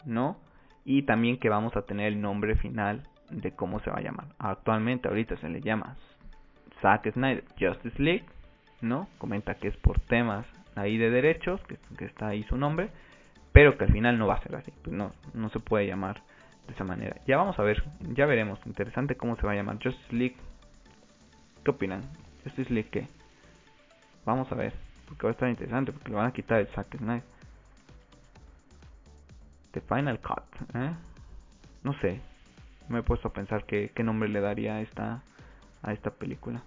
Speaker 1: ¿no? Y también que vamos a tener el nombre final de cómo se va a llamar. Actualmente, ahorita se le llama Zack Snyder Justice League, ¿no? Comenta que es por temas ahí de derechos, que, que está ahí su nombre, pero que al final no va a ser así, pues no, no se puede llamar de esa manera. Ya vamos a ver, ya veremos, interesante cómo se va a llamar Justice League. ¿Qué opinan? Justice League qué? Vamos a ver, porque va a estar interesante, porque le van a quitar el Zack Snyder. The Final Cut, ¿eh? No sé, me he puesto a pensar qué, qué nombre le daría a esta, a esta película.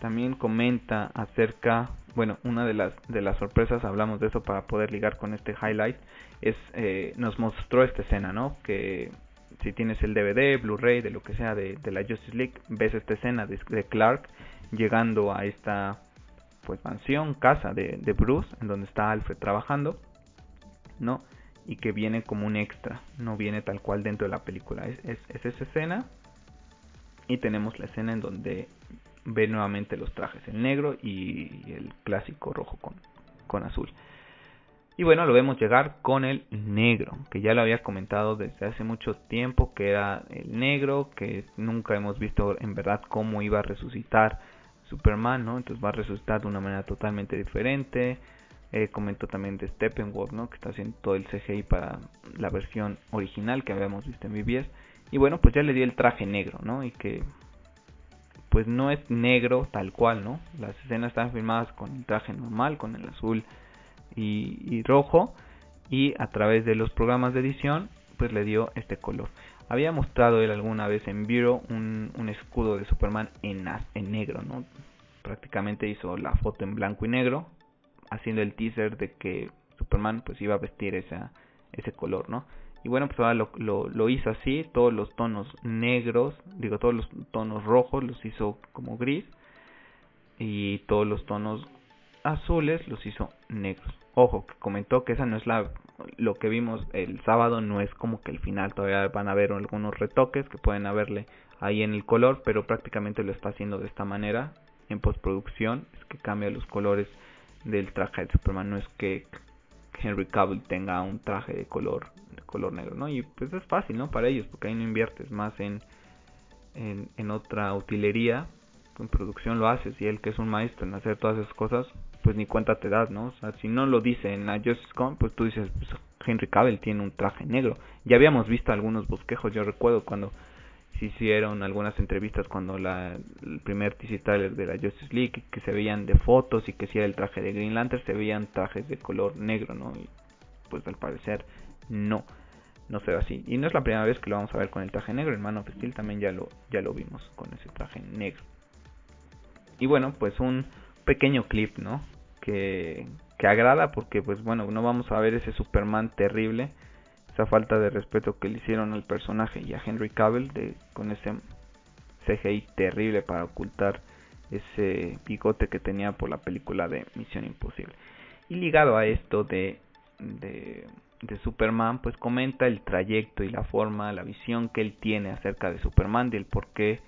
Speaker 1: También comenta acerca, bueno, una de las de las sorpresas, hablamos de eso para poder ligar con este highlight, es eh, nos mostró esta escena, ¿no? Que si tienes el DVD, Blu-ray, de lo que sea de, la Justice League, ves esta escena de, Clark llegando a esta pues mansión, casa de, de Bruce, en donde está Alfred trabajando, ¿no? Y que viene como un extra, no viene tal cual dentro de la película. Es, es, es esa escena y tenemos la escena en donde ve nuevamente los trajes, el negro y el clásico rojo con, con azul. Y bueno, lo vemos llegar con el negro, que ya lo había comentado desde hace mucho tiempo, que era el negro, que nunca hemos visto en verdad cómo iba a resucitar Superman, ¿no? Entonces va a resucitar de una manera totalmente diferente. Eh, comentó también de Steppenwolf, ¿no? Que está haciendo todo el CGI para la versión original que habíamos visto en BBS. Y bueno, pues ya le di el traje negro, ¿no? Y que pues no es negro tal cual, ¿no? Las escenas están filmadas con el traje normal, con el azul y, rojo y a través de los programas de edición pues le dio este color. Había mostrado él alguna vez en Bureau un, escudo de Superman en, en negro, ¿no? Prácticamente hizo la foto en blanco y negro, haciendo el teaser de que Superman pues iba a vestir ese color, ¿no? Y bueno, pues ahora lo, lo, hizo así, todos los tonos negros, digo, todos los tonos rojos los hizo como gris y todos los tonos azules los hizo negros. Ojo, que comentó que esa no es la lo que vimos el sábado no es como que el final, todavía van a haber algunos retoques que pueden haberle ahí en el color, pero prácticamente lo está haciendo de esta manera en postproducción, es que cambia los colores del traje de Superman, no es que Henry Cavill tenga un traje de color de color negro, ¿no? Y pues es fácil, ¿no? Para ellos, porque ahí no inviertes más en, en, en otra utilería, en producción lo haces, y él que es un maestro en hacer todas esas cosas, pues ni cuenta te das, ¿no? O sea, si no lo dice en la Justice Con, pues tú dices, pues Henry Cavill tiene un traje negro. Ya habíamos visto algunos bosquejos, yo recuerdo cuando se hicieron algunas entrevistas cuando la, el primer teaser de la Justice League, que se veían de fotos y que si era el traje de Green Lantern, se veían trajes de color negro, ¿no? Y pues al parecer no, no se ve así. Y no es la primera vez que lo vamos a ver con el traje negro, en Man of también ya lo, ya lo vimos con ese traje negro. Y bueno, pues un pequeño clip, ¿no? Que, que agrada porque pues bueno, no vamos a ver ese Superman terrible, esa falta de respeto que le hicieron al personaje y a Henry Cavill de, con ese CGI terrible para ocultar ese bigote que tenía por la película de Misión Imposible. Y ligado a esto de, de de Superman, pues comenta el trayecto y la forma, la visión que él tiene acerca de Superman y el por qué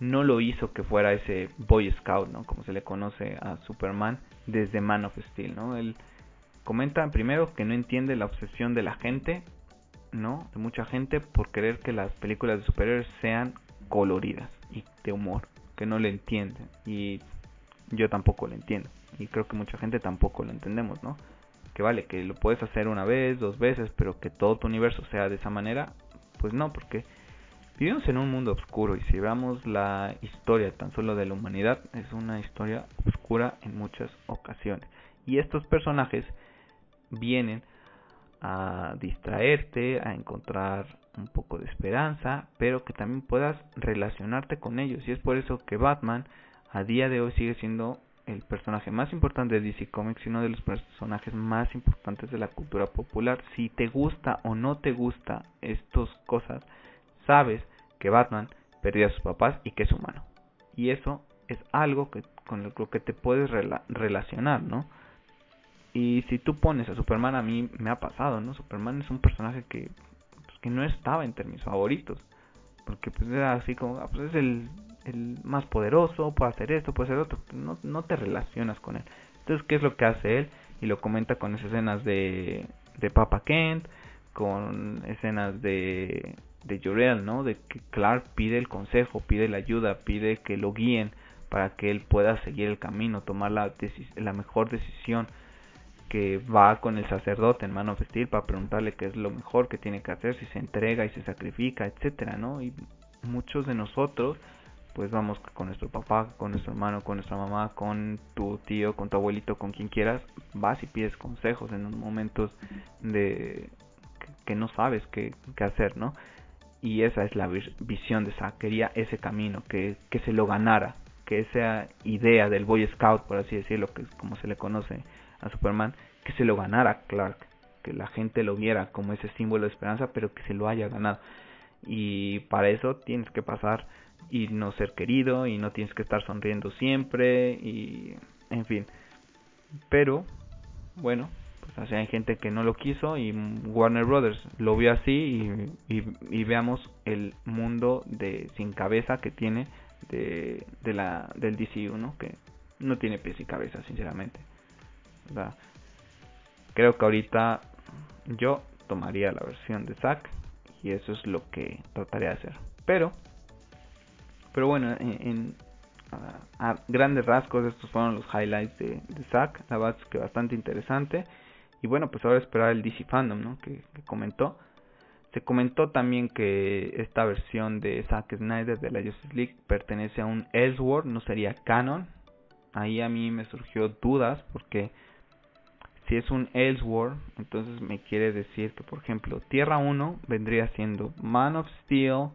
Speaker 1: no lo hizo que fuera ese Boy Scout, ¿no? Como se le conoce a Superman desde Man of Steel, ¿no? Él comenta primero que no entiende la obsesión de la gente, ¿no? De mucha gente por querer que las películas de superhéroes sean coloridas y de humor, que no le entienden y yo tampoco lo entiendo y creo que mucha gente tampoco lo entendemos, ¿no? que vale, que lo puedes hacer una vez, dos veces, pero que todo tu universo sea de esa manera, pues no, porque vivimos en un mundo oscuro y si veamos la historia tan solo de la humanidad, es una historia oscura en muchas ocasiones. Y estos personajes vienen a distraerte, a encontrar un poco de esperanza, pero que también puedas relacionarte con ellos. Y es por eso que Batman a día de hoy sigue siendo el personaje más importante de DC Comics y uno de los personajes más importantes de la cultura popular. Si te gusta o no te gusta estas cosas, sabes que Batman perdió a sus papás y que es humano. Y eso es algo que con lo que te puedes relacionar, ¿no? Y si tú pones a Superman, a mí me ha pasado, ¿no? Superman es un personaje que, pues, que no estaba entre mis favoritos. Porque pues era así como, ah, pues es el, el más poderoso, puede hacer esto, puede hacer otro. No, no te relacionas con él. Entonces, ¿qué es lo que hace él? Y lo comenta con escenas de, de Papa Kent, con escenas de, de Jorel, ¿no? De que Clark pide el consejo, pide la ayuda, pide que lo guíen para que él pueda seguir el camino, tomar la, mejor decisión que va con el sacerdote en mano of para preguntarle qué es lo mejor que tiene que hacer, si se entrega y se sacrifica, etcétera, ¿no? Y muchos de nosotros pues vamos con nuestro papá, con nuestro hermano, con nuestra mamá, con tu tío, con tu abuelito, con quien quieras, vas y pides consejos en momentos de que no sabes qué, qué hacer, ¿no? Y esa es la visión de Zack, quería ese camino, que, que se lo ganara, que esa idea del Boy Scout, por así decirlo, que como se le conoce a Superman, que se lo ganara Clark, que la gente lo viera como ese símbolo de esperanza, pero que se lo haya ganado. Y para eso tienes que pasar y no ser querido y no tienes que estar sonriendo siempre y en fin. Pero bueno, pues así hay gente que no lo quiso y Warner Brothers lo vio así y, veamos el mundo de sin cabeza que tiene de, de la del DCU, ¿no? Que no tiene pies y cabeza, sinceramente. Creo que ahorita yo tomaría la versión de Zack y eso es lo que trataré de hacer. Pero, pero bueno, en, a, grandes rasgos estos fueron los highlights de, de Zack. La verdad es que bastante interesante. Y bueno, pues ahora esperar el DC Fandom, ¿no? Que, comentó. Se comentó también que esta versión de Zack Snyder de la Justice League pertenece a un Elseworld, no sería canon. Ahí a mí me surgió dudas porque si es un Elseworld, entonces me quiere decir que, por ejemplo, Tierra 1 vendría siendo Man of Steel,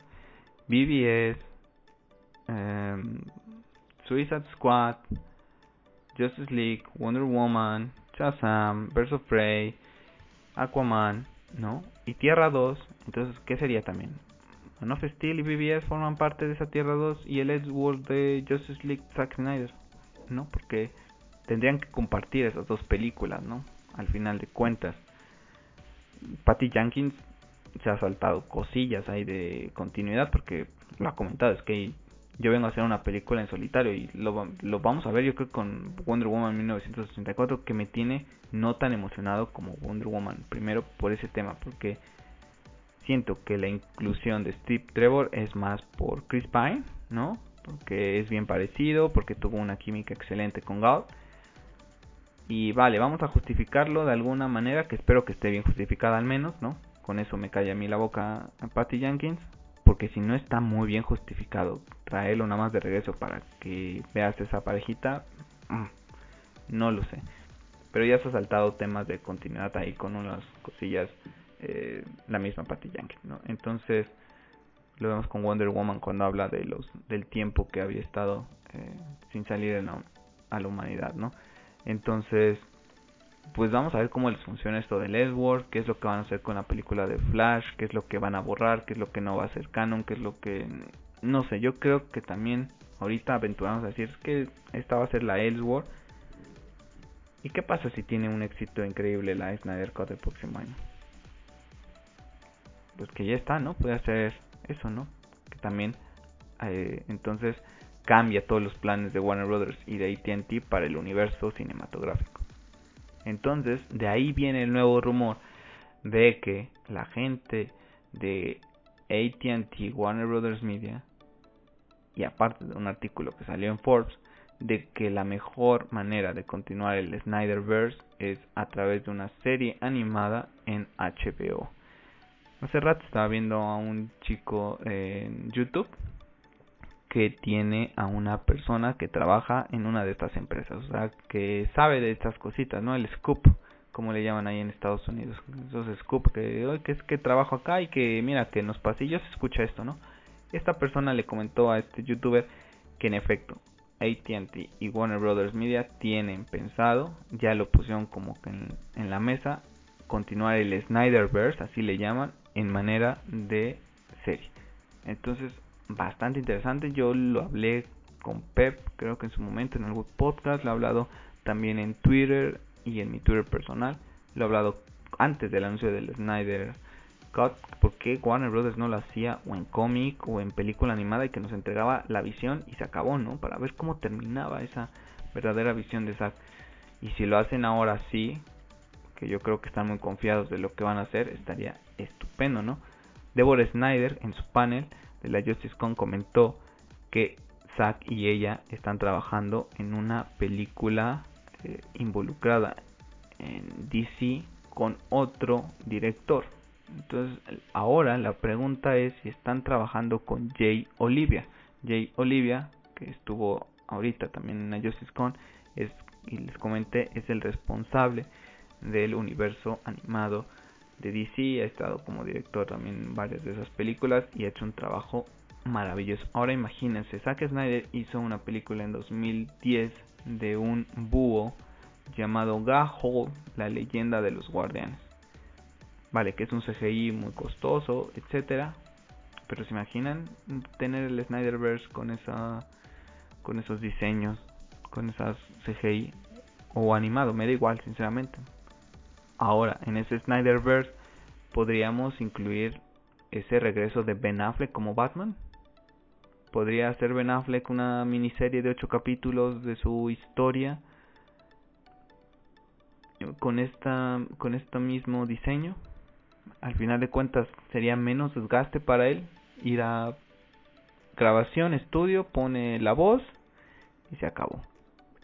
Speaker 1: BBS, em, Suicide Squad, Justice League, Wonder Woman, Shazam, Birds of Prey, Aquaman, ¿no? Y Tierra 2, entonces, ¿qué sería también? Man of Steel y BBS forman parte de esa Tierra 2 y el Elseworld de Justice League Zack Snyder, ¿no? Porque tendrían que compartir esas dos películas, ¿no? Al final de cuentas. Patty Jenkins se ha saltado cosillas ahí de continuidad porque lo ha comentado, es que yo vengo a hacer una película en solitario y lo, lo vamos a ver yo creo con Wonder Woman 1984 que me tiene no tan emocionado como Wonder Woman. Primero por ese tema, porque siento que la inclusión de Steve Trevor es más por Chris Pine, ¿no? Porque es bien parecido, porque tuvo una química excelente con Gal y vale, vamos a justificarlo de alguna manera, que espero que esté bien justificada al menos, ¿no? Con eso me calla a mí la boca a Patty Jenkins, porque si no está muy bien justificado, traerlo nada más de regreso para que veas esa parejita, mm, no lo sé. Pero ya se ha saltado temas de continuidad ahí con unas cosillas, eh, la misma Patty ¿no? Entonces, lo vemos con Wonder Woman cuando habla de los del tiempo que había estado eh, sin salir a la humanidad, ¿no? Entonces, pues vamos a ver cómo les funciona esto del Edward, qué es lo que van a hacer con la película de Flash, qué es lo que van a borrar, qué es lo que no va a ser canon, qué es lo que... No sé, yo creo que también ahorita aventuramos a decir que esta va a ser la Ellsworth. ¿Y qué pasa si tiene un éxito increíble la Snyder Cut el próximo año? Pues que ya está, ¿no? Puede hacer eso, ¿no? Que también, eh, entonces, cambia todos los planes de Warner Brothers y de ATT para el universo cinematográfico. Entonces, de ahí viene el nuevo rumor de que la gente de ATT Warner Brothers Media, y aparte de un artículo que salió en Forbes, de que la mejor manera de continuar el Snyderverse es a través de una serie animada en HBO. Hace rato estaba viendo a un chico en YouTube que tiene a una persona que trabaja en una de estas empresas, o sea, que sabe de estas cositas, ¿no? El scoop, como le llaman ahí en Estados Unidos, esos scoop que, que es que trabajo acá y que mira que en los pasillos se escucha esto, ¿no? Esta persona le comentó a este youtuber que en efecto AT&T y Warner Brothers Media tienen pensado, ya lo pusieron como que en, en la mesa, continuar el Snyderverse, así le llaman, en manera de serie. Entonces bastante interesante. Yo lo hablé con Pep, creo que en su momento en algún podcast, lo he hablado también en Twitter y en mi Twitter personal, lo he hablado antes del anuncio del Snyder Cut, porque Warner Brothers no lo hacía o en cómic o en película animada y que nos entregaba la visión y se acabó, ¿no? Para ver cómo terminaba esa verdadera visión de Zack. Y si lo hacen ahora sí, que yo creo que están muy confiados de lo que van a hacer, estaría estupendo, ¿no? Deborah Snyder en su panel la Justice Con comentó que Zack y ella están trabajando en una película eh, involucrada en DC con otro director. Entonces, ahora la pregunta es si están trabajando con Jay Olivia. Jay Olivia, que estuvo ahorita también en la Justice Con, es, y les comenté, es el responsable del universo animado de DC, ha estado como director también en varias de esas películas y ha hecho un trabajo maravilloso. Ahora imagínense, Zack Snyder hizo una película en 2010 de un búho llamado Gaho, la leyenda de los guardianes. Vale, que es un CGI muy costoso, etcétera. Pero se imaginan tener el Snyderverse con esa con esos diseños, con esas CGI o animado, me da igual, sinceramente. Ahora, en ese Snyderverse podríamos incluir ese regreso de Ben Affleck como Batman. Podría ser Ben Affleck una miniserie de 8 capítulos de su historia con esta con este mismo diseño. Al final de cuentas sería menos desgaste para él ir a grabación, estudio, pone la voz y se acabó.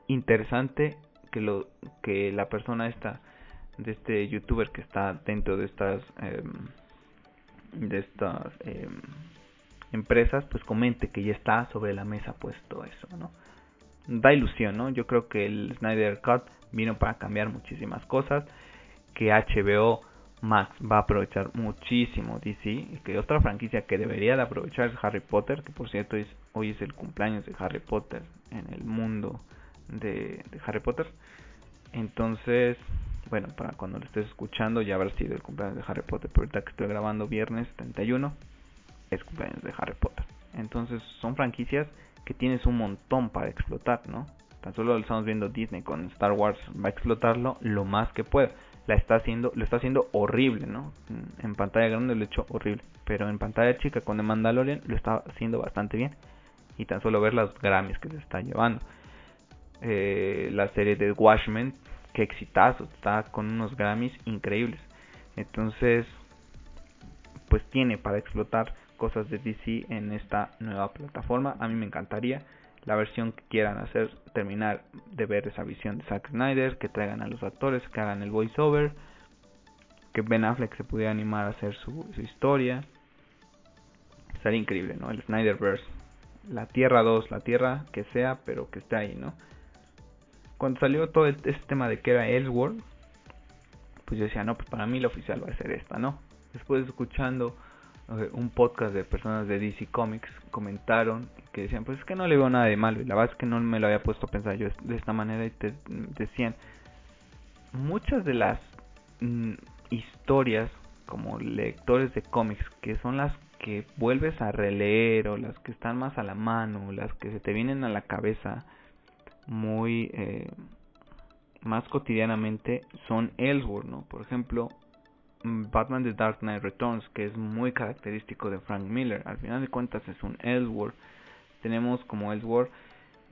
Speaker 1: Interesante que lo que la persona esta de este youtuber que está dentro de estas em, de estas em, empresas pues comente que ya está sobre la mesa puesto eso no da ilusión no yo creo que el Snyder Cut vino para cambiar muchísimas cosas que HBO Max va a aprovechar muchísimo DC que otra franquicia que debería de aprovechar es Harry Potter que por cierto hoy es el cumpleaños de Harry Potter en el mundo de Harry Potter. Entonces bueno, para cuando lo estés escuchando ya habrá sido el cumpleaños de Harry Potter, pero ahorita que estoy grabando viernes 31 es cumpleaños de Harry Potter. Entonces son franquicias que tienes un montón para explotar, ¿no? Tan solo lo estamos viendo Disney con Star Wars, va a explotarlo lo más que pueda. La está haciendo, lo está haciendo horrible, ¿no? En pantalla grande lo ha hecho horrible, pero en pantalla chica con The Mandalorian lo está haciendo bastante bien. Y tan solo ver las Grammys que se está llevando. Eh, la serie de Watchmen qué exitazo, está con unos Grammys increíbles. Entonces, pues tiene para explotar cosas de DC en esta nueva plataforma. A mí me encantaría la versión que quieran hacer, terminar de ver esa visión de Zack Snyder, que traigan a los actores, que hagan el voiceover, que Ben Affleck se pudiera animar a hacer su, historia. Sería increíble, ¿no? El Snyderverse. La Tierra 2, la Tierra que sea, pero que esté ahí, ¿no? Cuando salió todo este tema de que era Elseworld, pues yo decía, no, pues para mí la oficial va a ser esta, ¿no? Después escuchando eh, un podcast de personas de DC Comics, comentaron que decían, pues es que no le veo nada de malo, y la verdad es que no me lo había puesto a pensar yo de esta manera, y te decían, muchas de las mm, historias como lectores de cómics, que son las que vuelves a releer o las que están más a la mano, las que se te vienen a la cabeza, muy eh, más cotidianamente son Ellsworth, ¿no? Por ejemplo, mm, Batman The Dark Knight Returns, que es muy característico de Frank Miller. Al final de cuentas es un Ellsworth. Tenemos como Ellsworth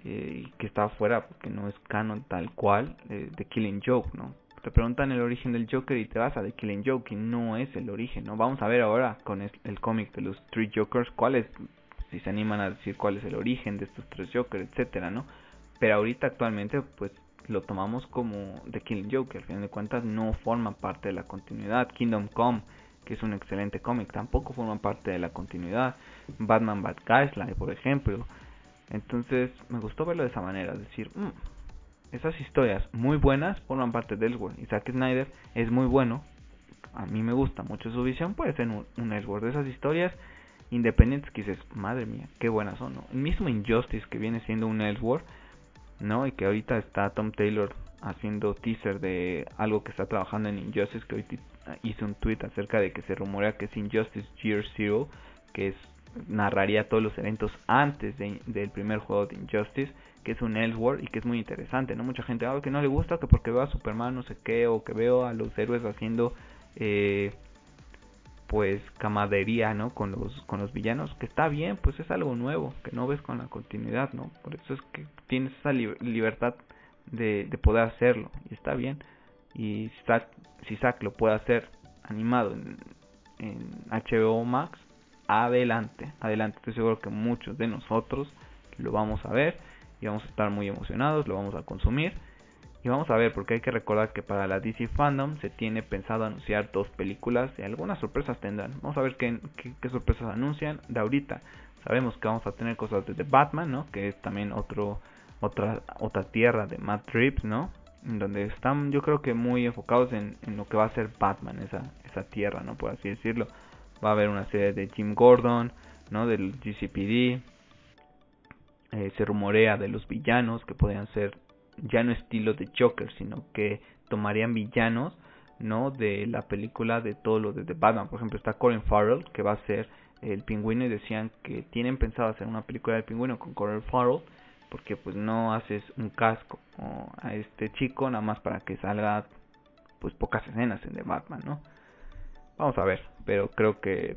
Speaker 1: eh, que está afuera porque no es canon tal cual eh, de Killing Joke, ¿no? Te preguntan el origen del Joker y te vas a The Killing Joke y no es el origen, ¿no? Vamos a ver ahora con el cómic de los Three Jokers cuál es, si se animan a decir cuál es el origen de estos tres Jokers, etcétera, ¿no? Pero ahorita actualmente pues lo tomamos como The Killing Joke, al final de cuentas no forma parte de la continuidad. Kingdom Come, que es un excelente cómic, tampoco forma parte de la continuidad. Batman Bad Guys, por ejemplo. Entonces me gustó verlo de esa manera, decir, mm, esas historias muy buenas forman parte de Elseworld. Y Zack Snyder es muy bueno, a mí me gusta mucho su visión, puede ser un, un de esas historias independientes que dices, madre mía, qué buenas son. ¿no? El mismo Injustice que viene siendo un Elseworld ¿no? Y que ahorita está Tom Taylor haciendo teaser de algo que está trabajando en Injustice, que hoy hizo un tweet acerca de que se rumorea que es Injustice Year Zero, que es narraría todos los eventos antes del primer juego de Injustice, que es un Elseworld y que es muy interesante, ¿no? Mucha gente, ah, que no le gusta, que porque veo a Superman no sé qué, o que veo a los héroes haciendo, eh, pues, camadería, ¿no? Con los, con los villanos, que está bien, pues es algo nuevo, que no ves con la continuidad, ¿no? Por eso es que tienes esa libertad de, de poder hacerlo, y está bien. Y si Zack, lo puede hacer animado en, en HBO Max, adelante, adelante. Estoy seguro que muchos de nosotros lo vamos a ver y vamos a estar muy emocionados, lo vamos a consumir. Y vamos a ver, porque hay que recordar que para la DC Fandom se tiene pensado anunciar dos películas y algunas sorpresas tendrán. Vamos a ver qué, sorpresas anuncian de ahorita. Sabemos que vamos a tener cosas de The Batman, ¿no? Que es también otro, otra, otra tierra de Matt Reeves, ¿no? Donde están, yo creo que muy enfocados en, en lo que va a ser Batman, esa, esa tierra, ¿no? Por así decirlo. Va a haber una serie de Jim Gordon, ¿no? Del GCPD. Eh, se rumorea de los villanos que podrían ser ya no estilo de Joker, sino que tomarían villanos, ¿no? De la película de todo lo de The Batman. Por ejemplo, está Colin Farrell, que va a ser el pingüino, y decían que tienen pensado hacer una película del pingüino con Colin Farrell, porque pues no haces un casco a este chico nada más para que salga pues pocas escenas en The Batman, ¿no? Vamos a ver, pero creo que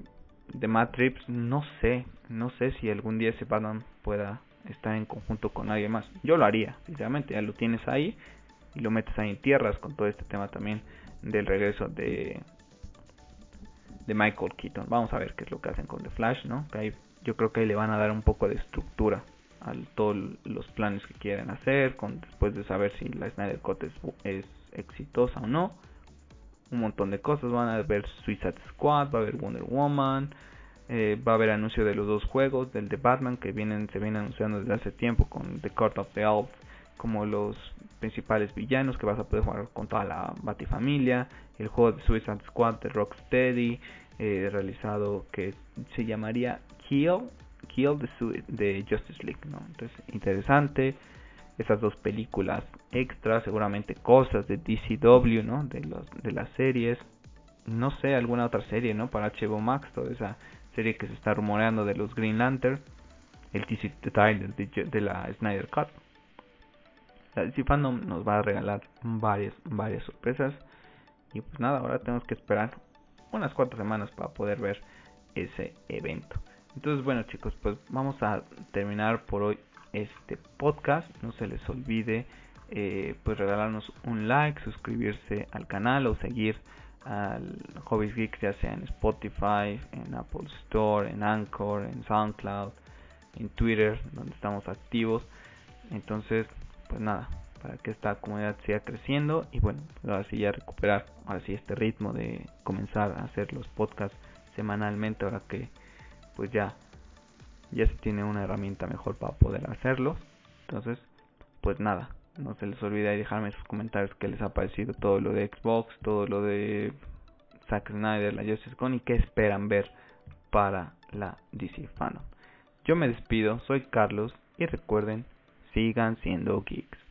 Speaker 1: Matt Reeves no sé, no sé si algún día ese Batman pueda estar en conjunto con alguien más. Yo lo haría, sinceramente, ya lo tienes ahí y lo metes ahí en tierras con todo este tema también del regreso de de Michael Keaton. Vamos a ver qué es lo que hacen con The Flash, ¿no? Que yo creo que ahí le van a dar un poco de estructura a todos los planes que quieren hacer, con después de saber si la Snyder Cut es, es exitosa o no un montón de cosas. Van a ver Suicide Squad, va a haber Wonder Woman, eh, va a haber anuncio de los dos juegos, del de Batman que vienen se viene anunciando desde hace tiempo con The Court of the Elves como los principales villanos que vas a poder jugar con toda la Batifamilia, el juego de Suicide Squad de Rocksteady, eh, realizado que se llamaría Kill, Kill the, de Justice League, ¿no? Entonces, interesante esas dos películas extras, seguramente cosas de DCW, ¿no? De, los, de las series, no sé, alguna otra serie, ¿no? Para HBO Max, toda esa serie que se está rumoreando de los Green Lantern, el TC de, de, la Snyder Cut. La DC Fandom nos va a regalar varias, varias sorpresas. Y pues nada, ahora tenemos que esperar unas cuatro semanas para poder ver ese evento. Entonces, bueno chicos, pues vamos a terminar por hoy este podcast. No se les olvide eh, pues regalarnos un like, suscribirse al canal o seguir al Hobbies Geeks ya sea en Spotify, en Apple Store, en Anchor, en SoundCloud, en Twitter, donde estamos activos. Entonces, pues nada, para que esta comunidad siga creciendo y bueno, ahora sí ya recuperar, ahora sí este ritmo de comenzar a hacer los podcasts semanalmente, ahora que pues ya ya se tiene una herramienta mejor para poder hacerlo. Entonces, pues nada, no se les olvide dejarme sus comentarios qué les ha parecido todo lo de Xbox, todo lo de Zack Snyder, la Justice Con y qué esperan ver para la DC Fandom. Yo me despido, soy Carlos y recuerden, sigan siendo geeks.